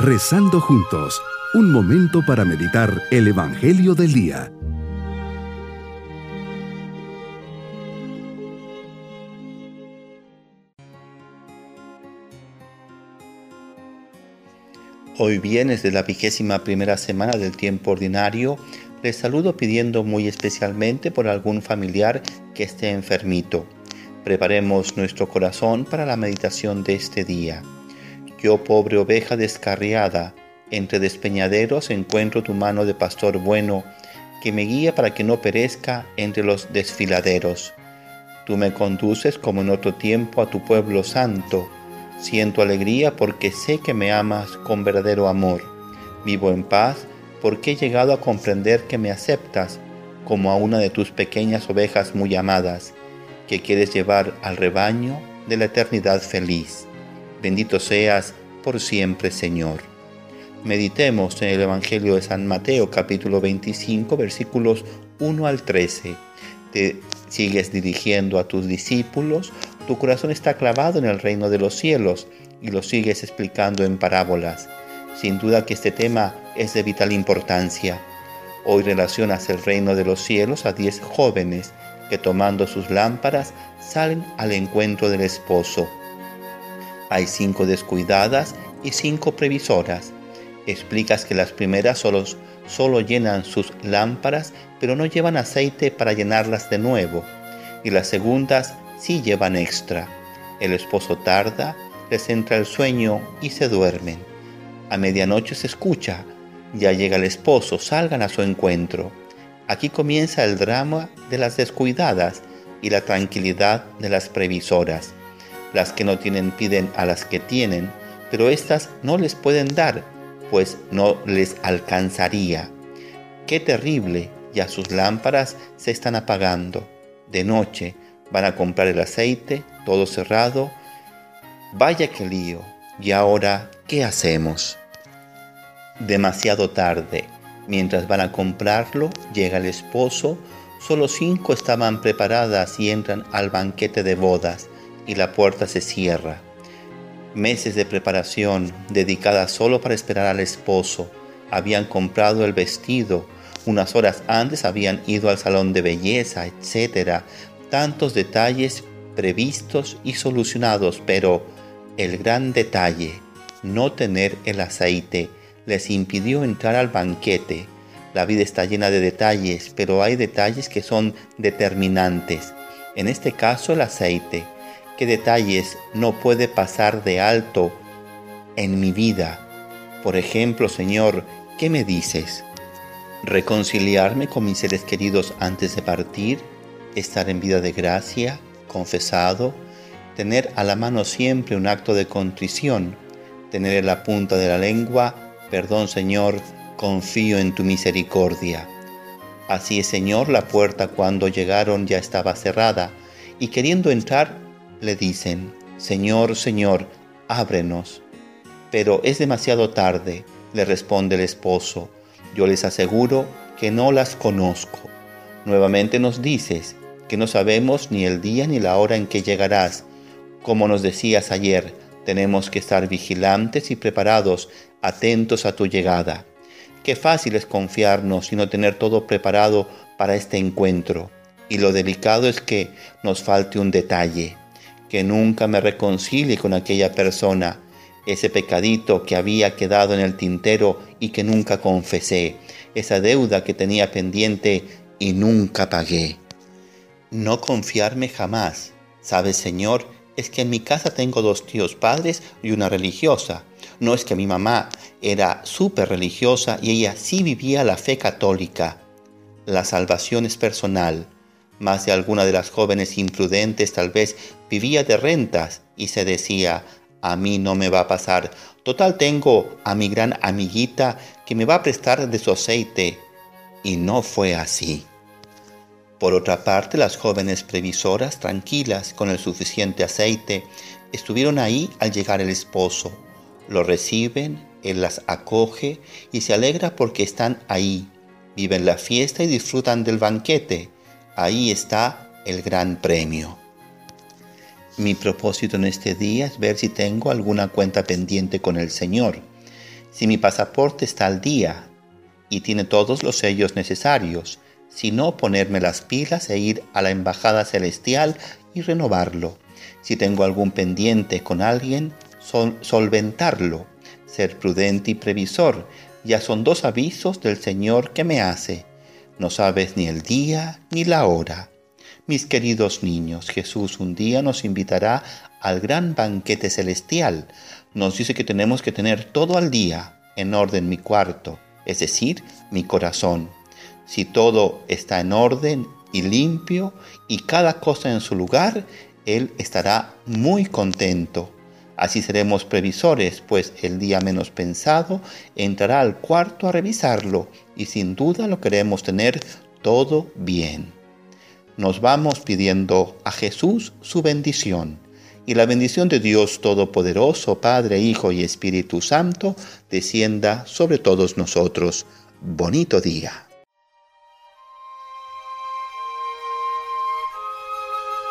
Rezando juntos, un momento para meditar el Evangelio del Día. Hoy viernes de la vigésima primera semana del tiempo ordinario, les saludo pidiendo muy especialmente por algún familiar que esté enfermito. Preparemos nuestro corazón para la meditación de este día. Yo, pobre oveja descarriada, entre despeñaderos encuentro tu mano de pastor bueno, que me guía para que no perezca entre los desfiladeros. Tú me conduces como en otro tiempo a tu pueblo santo Siento alegría porque sé que me amas con verdadero amor. Vivo en paz porque he llegado a comprender que me aceptas como a una de tus pequeñas ovejas muy amadas, que quieres llevar al rebaño de la eternidad feliz. Bendito seas por siempre, Señor. Meditemos en el Evangelio de San Mateo capítulo 25 versículos 1 al 13. Te sigues dirigiendo a tus discípulos tu corazón está clavado en el reino de los cielos y lo sigues explicando en parábolas. Sin duda que este tema es de vital importancia. Hoy relacionas el reino de los cielos a diez jóvenes que tomando sus lámparas salen al encuentro del esposo. Hay cinco descuidadas y cinco previsoras. Explicas que las primeras solo, solo llenan sus lámparas, pero no llevan aceite para llenarlas de nuevo. Y las segundas si llevan extra. El esposo tarda, les entra el sueño y se duermen. A medianoche se escucha, ya llega el esposo, salgan a su encuentro. Aquí comienza el drama de las descuidadas y la tranquilidad de las previsoras. Las que no tienen piden a las que tienen, pero éstas no les pueden dar, pues no les alcanzaría. Qué terrible, ya sus lámparas se están apagando. De noche, Van a comprar el aceite, todo cerrado. Vaya que lío. ¿Y ahora qué hacemos? Demasiado tarde. Mientras van a comprarlo, llega el esposo. Solo cinco estaban preparadas y entran al banquete de bodas y la puerta se cierra. Meses de preparación dedicadas solo para esperar al esposo. Habían comprado el vestido, unas horas antes habían ido al salón de belleza, etc tantos detalles previstos y solucionados, pero el gran detalle, no tener el aceite, les impidió entrar al banquete. La vida está llena de detalles, pero hay detalles que son determinantes. En este caso el aceite. ¿Qué detalles no puede pasar de alto en mi vida? Por ejemplo, Señor, ¿qué me dices? ¿Reconciliarme con mis seres queridos antes de partir? estar en vida de gracia, confesado, tener a la mano siempre un acto de contrición, tener en la punta de la lengua, perdón Señor, confío en tu misericordia. Así es Señor, la puerta cuando llegaron ya estaba cerrada, y queriendo entrar, le dicen, Señor, Señor, ábrenos. Pero es demasiado tarde, le responde el esposo, yo les aseguro que no las conozco. Nuevamente nos dices, que no sabemos ni el día ni la hora en que llegarás. Como nos decías ayer, tenemos que estar vigilantes y preparados, atentos a tu llegada. Qué fácil es confiarnos y no tener todo preparado para este encuentro. Y lo delicado es que nos falte un detalle, que nunca me reconcilie con aquella persona, ese pecadito que había quedado en el tintero y que nunca confesé, esa deuda que tenía pendiente y nunca pagué no confiarme jamás. Sabes, Señor, es que en mi casa tengo dos tíos padres y una religiosa. No es que mi mamá era súper religiosa y ella sí vivía la fe católica. La salvación es personal. Más de alguna de las jóvenes imprudentes tal vez vivía de rentas y se decía, a mí no me va a pasar. Total tengo a mi gran amiguita que me va a prestar de su aceite. Y no fue así. Por otra parte, las jóvenes previsoras, tranquilas, con el suficiente aceite, estuvieron ahí al llegar el esposo. Lo reciben, él las acoge y se alegra porque están ahí. Viven la fiesta y disfrutan del banquete. Ahí está el gran premio. Mi propósito en este día es ver si tengo alguna cuenta pendiente con el Señor. Si mi pasaporte está al día y tiene todos los sellos necesarios, si no ponerme las pilas e ir a la Embajada Celestial y renovarlo. Si tengo algún pendiente con alguien, solventarlo. Ser prudente y previsor. Ya son dos avisos del Señor que me hace. No sabes ni el día ni la hora. Mis queridos niños, Jesús un día nos invitará al gran banquete celestial. Nos dice que tenemos que tener todo al día, en orden mi cuarto, es decir, mi corazón. Si todo está en orden y limpio y cada cosa en su lugar, Él estará muy contento. Así seremos previsores, pues el día menos pensado entrará al cuarto a revisarlo y sin duda lo queremos tener todo bien. Nos vamos pidiendo a Jesús su bendición y la bendición de Dios Todopoderoso, Padre, Hijo y Espíritu Santo, descienda sobre todos nosotros. Bonito día.